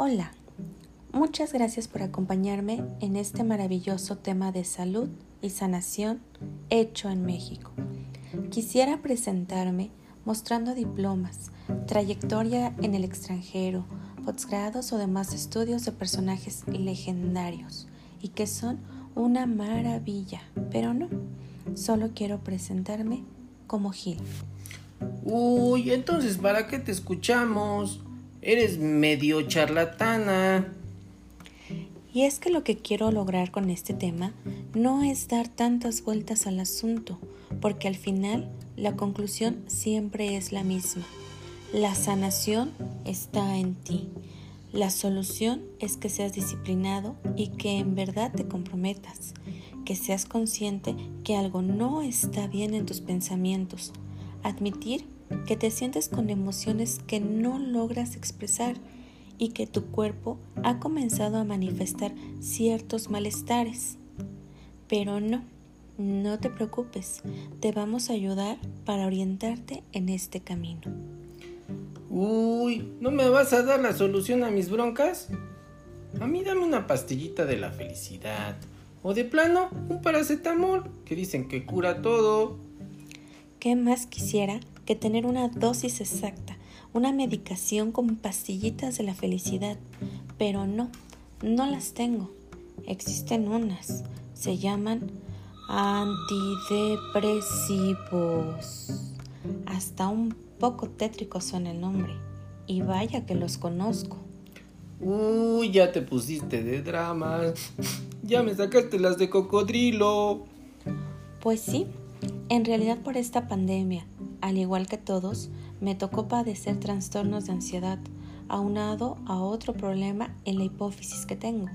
Hola, muchas gracias por acompañarme en este maravilloso tema de salud y sanación hecho en México. Quisiera presentarme mostrando diplomas, trayectoria en el extranjero, posgrados o demás estudios de personajes legendarios y que son una maravilla, pero no, solo quiero presentarme como Gil. Uy, entonces, ¿para qué te escuchamos? Eres medio charlatana. Y es que lo que quiero lograr con este tema no es dar tantas vueltas al asunto, porque al final la conclusión siempre es la misma. La sanación está en ti. La solución es que seas disciplinado y que en verdad te comprometas, que seas consciente que algo no está bien en tus pensamientos, admitir que te sientes con emociones que no logras expresar y que tu cuerpo ha comenzado a manifestar ciertos malestares. Pero no, no te preocupes, te vamos a ayudar para orientarte en este camino. Uy, ¿no me vas a dar la solución a mis broncas? A mí dame una pastillita de la felicidad. O de plano, un paracetamol, que dicen que cura todo. ¿Qué más quisiera que tener una dosis exacta, una medicación con pastillitas de la felicidad, pero no, no las tengo. Existen unas, se llaman antidepresivos. Hasta un poco tétricos son el nombre, y vaya que los conozco. Uy, ya te pusiste de dramas. Ya me sacaste las de cocodrilo. Pues sí, en realidad por esta pandemia al igual que todos, me tocó padecer trastornos de ansiedad, aunado a otro problema en la hipófisis que tengo.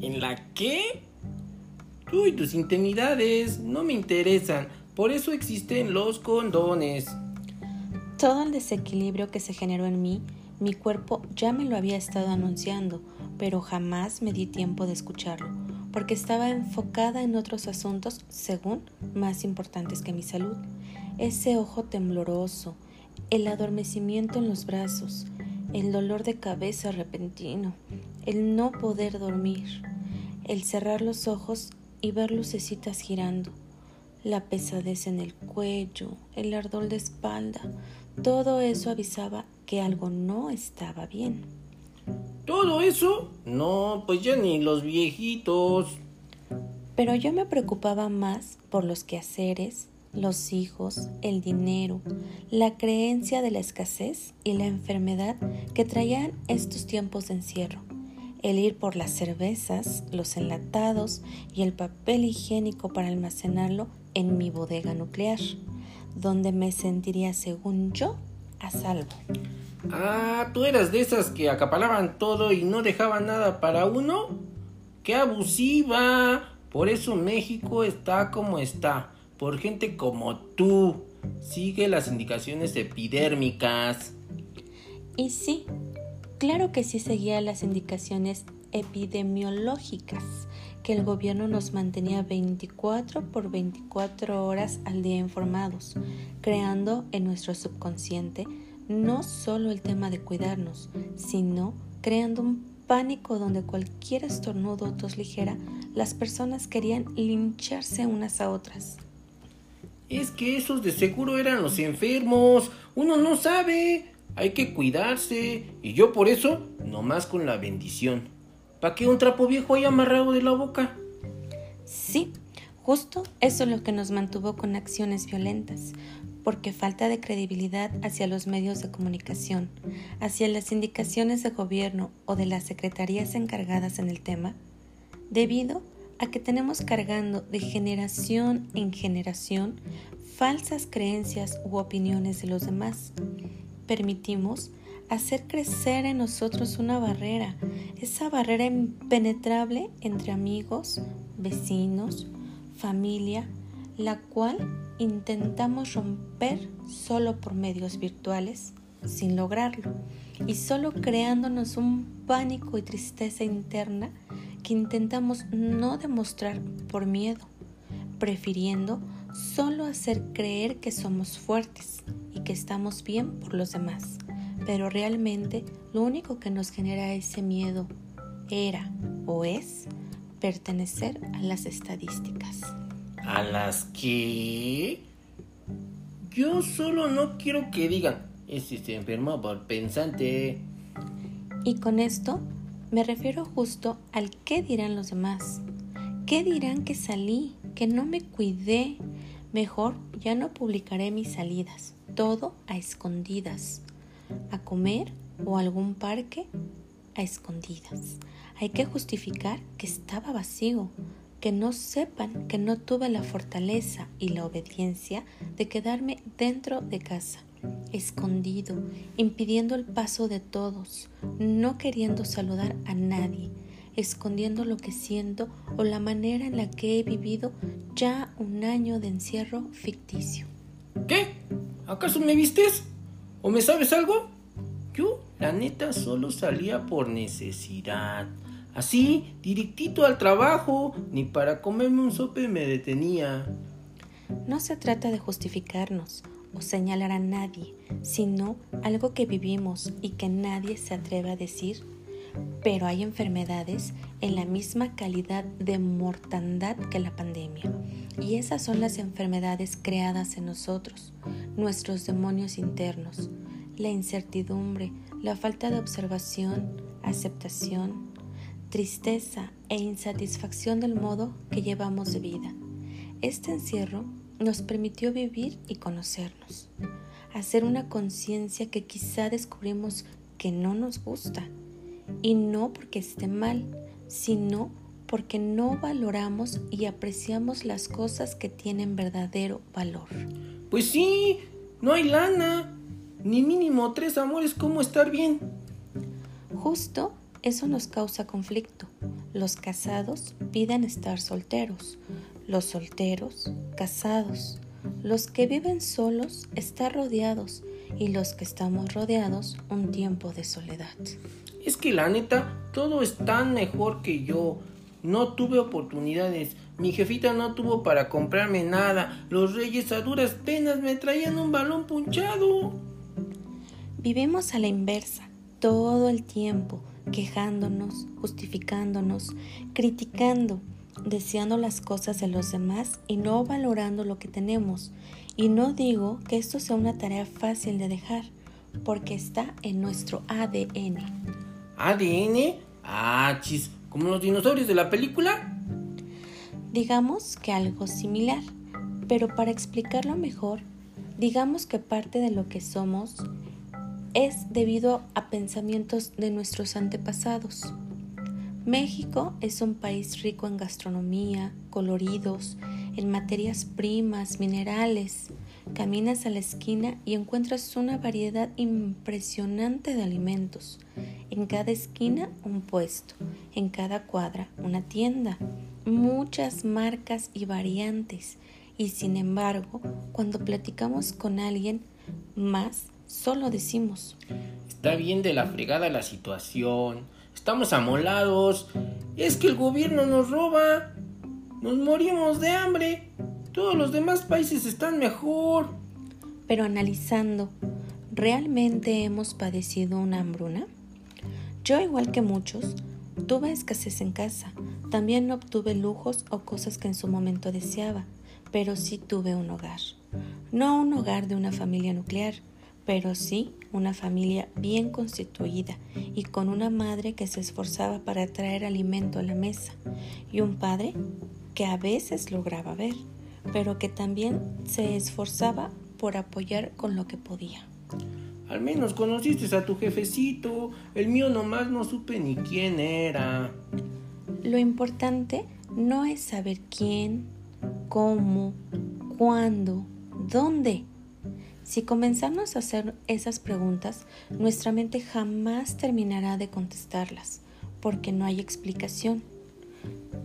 ¿En la qué? Uy, tus intimidades no me interesan, por eso existen los condones. Todo el desequilibrio que se generó en mí, mi cuerpo ya me lo había estado anunciando, pero jamás me di tiempo de escucharlo, porque estaba enfocada en otros asuntos, según, más importantes que mi salud ese ojo tembloroso, el adormecimiento en los brazos, el dolor de cabeza repentino, el no poder dormir, el cerrar los ojos y ver lucecitas girando, la pesadez en el cuello, el ardor de espalda, todo eso avisaba que algo no estaba bien. ¿Todo eso? No, pues ya ni los viejitos. Pero yo me preocupaba más por los quehaceres, los hijos, el dinero, la creencia de la escasez y la enfermedad que traían estos tiempos de encierro, el ir por las cervezas, los enlatados y el papel higiénico para almacenarlo en mi bodega nuclear, donde me sentiría, según yo, a salvo. Ah, tú eras de esas que acapalaban todo y no dejaban nada para uno. ¡Qué abusiva! Por eso México está como está por gente como tú. Sigue las indicaciones epidérmicas. Y sí, claro que sí seguía las indicaciones epidemiológicas que el gobierno nos mantenía 24 por 24 horas al día informados, creando en nuestro subconsciente no solo el tema de cuidarnos, sino creando un pánico donde cualquier estornudo o tos ligera, las personas querían lincharse unas a otras. Es que esos de seguro eran los enfermos. Uno no sabe. Hay que cuidarse. Y yo por eso, nomás con la bendición. ¿Para qué un trapo viejo haya amarrado de la boca? Sí, justo eso es lo que nos mantuvo con acciones violentas, porque falta de credibilidad hacia los medios de comunicación, hacia las indicaciones de gobierno o de las secretarías encargadas en el tema, debido a que tenemos cargando de generación en generación falsas creencias u opiniones de los demás. Permitimos hacer crecer en nosotros una barrera, esa barrera impenetrable entre amigos, vecinos, familia, la cual intentamos romper solo por medios virtuales sin lograrlo y solo creándonos un pánico y tristeza interna que intentamos no demostrar por miedo, prefiriendo solo hacer creer que somos fuertes y que estamos bien por los demás, pero realmente lo único que nos genera ese miedo era o es pertenecer a las estadísticas. ¿A las que? Yo solo no quiero que digan, este se enfermó por pensante. Y con esto me refiero justo al qué dirán los demás. ¿Qué dirán que salí, que no me cuidé? Mejor ya no publicaré mis salidas, todo a escondidas. A comer o algún parque a escondidas. Hay que justificar que estaba vacío, que no sepan que no tuve la fortaleza y la obediencia de quedarme dentro de casa, escondido, impidiendo el paso de todos, no queriendo saludar a nadie, escondiendo lo que siento o la manera en la que he vivido ya un año de encierro ficticio. ¿Qué? ¿Acaso me vistes? ¿O me sabes algo? Yo, la neta, solo salía por necesidad. Así, directito al trabajo, ni para comerme un sope me detenía. No se trata de justificarnos o señalar a nadie, sino algo que vivimos y que nadie se atreve a decir. Pero hay enfermedades en la misma calidad de mortandad que la pandemia. Y esas son las enfermedades creadas en nosotros, nuestros demonios internos, la incertidumbre, la falta de observación, aceptación, tristeza e insatisfacción del modo que llevamos de vida. Este encierro nos permitió vivir y conocernos, hacer una conciencia que quizá descubrimos que no nos gusta, y no porque esté mal, sino porque no valoramos y apreciamos las cosas que tienen verdadero valor. Pues sí, no hay lana, ni mínimo tres amores, ¿cómo estar bien? Justo eso nos causa conflicto. Los casados piden estar solteros, los solteros casados, los que viven solos estar rodeados y los que estamos rodeados un tiempo de soledad. Es que la neta, todo es tan mejor que yo. No tuve oportunidades. Mi jefita no tuvo para comprarme nada. Los reyes a duras penas me traían un balón punchado. Vivimos a la inversa todo el tiempo quejándonos, justificándonos, criticando, deseando las cosas de los demás y no valorando lo que tenemos. Y no digo que esto sea una tarea fácil de dejar, porque está en nuestro ADN. ¿ADN? Ah, chis, como los dinosaurios de la película. Digamos que algo similar, pero para explicarlo mejor, digamos que parte de lo que somos es debido a pensamientos de nuestros antepasados. México es un país rico en gastronomía, coloridos, en materias primas, minerales. Caminas a la esquina y encuentras una variedad impresionante de alimentos. En cada esquina un puesto, en cada cuadra una tienda, muchas marcas y variantes. Y sin embargo, cuando platicamos con alguien más, Solo decimos. Está bien de la fregada la situación. Estamos amolados. Es que el gobierno nos roba. Nos morimos de hambre. Todos los demás países están mejor. Pero analizando, ¿realmente hemos padecido una hambruna? Yo, igual que muchos, tuve escasez en casa. También no obtuve lujos o cosas que en su momento deseaba, pero sí tuve un hogar. No un hogar de una familia nuclear, pero sí una familia bien constituida y con una madre que se esforzaba para traer alimento a la mesa y un padre que a veces lograba ver, pero que también se esforzaba por apoyar con lo que podía. Al menos conociste a tu jefecito, el mío nomás no supe ni quién era. Lo importante no es saber quién, cómo, cuándo, dónde si comenzamos a hacer esas preguntas, nuestra mente jamás terminará de contestarlas, porque no hay explicación.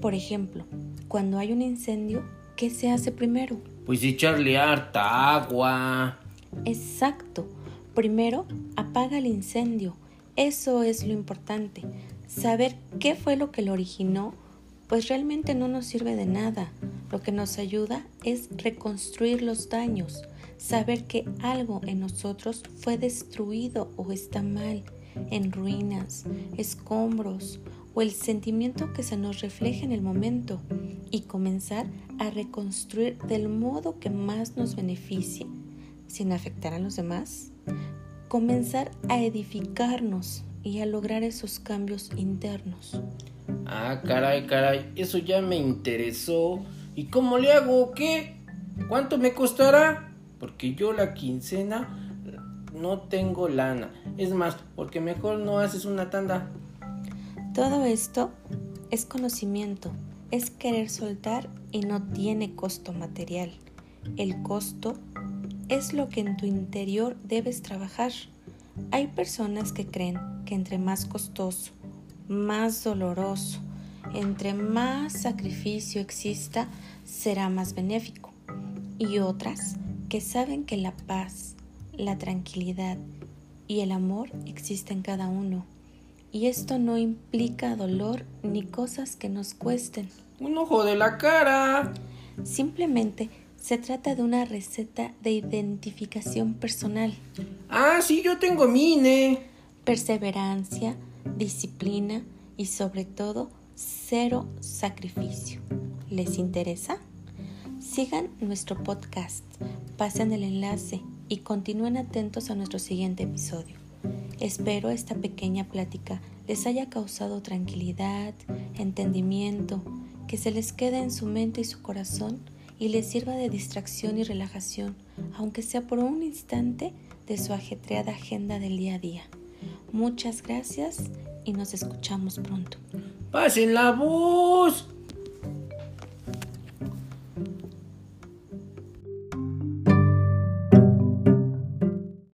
Por ejemplo, cuando hay un incendio, ¿qué se hace primero? Pues echarle harta agua. Exacto. Primero, apaga el incendio. Eso es lo importante. Saber qué fue lo que lo originó, pues realmente no nos sirve de nada. Lo que nos ayuda es reconstruir los daños, saber que algo en nosotros fue destruido o está mal, en ruinas, escombros o el sentimiento que se nos refleja en el momento y comenzar a reconstruir del modo que más nos beneficie, sin afectar a los demás. Comenzar a edificarnos y a lograr esos cambios internos. Ah, caray, caray, eso ya me interesó. ¿Y cómo le hago? ¿Qué? ¿Cuánto me costará? Porque yo la quincena no tengo lana. Es más, porque mejor no haces una tanda. Todo esto es conocimiento, es querer soltar y no tiene costo material. El costo es lo que en tu interior debes trabajar. Hay personas que creen que entre más costoso, más doloroso, entre más sacrificio exista, será más benéfico. Y otras que saben que la paz, la tranquilidad y el amor existen en cada uno. Y esto no implica dolor ni cosas que nos cuesten. Un ojo de la cara. Simplemente se trata de una receta de identificación personal. Ah, sí, yo tengo mine. Perseverancia, disciplina y sobre todo cero sacrificio. ¿Les interesa? Sigan nuestro podcast, pasen el enlace y continúen atentos a nuestro siguiente episodio. Espero esta pequeña plática les haya causado tranquilidad, entendimiento, que se les quede en su mente y su corazón y les sirva de distracción y relajación, aunque sea por un instante de su ajetreada agenda del día a día. Muchas gracias y nos escuchamos pronto. ¡Pasen la voz!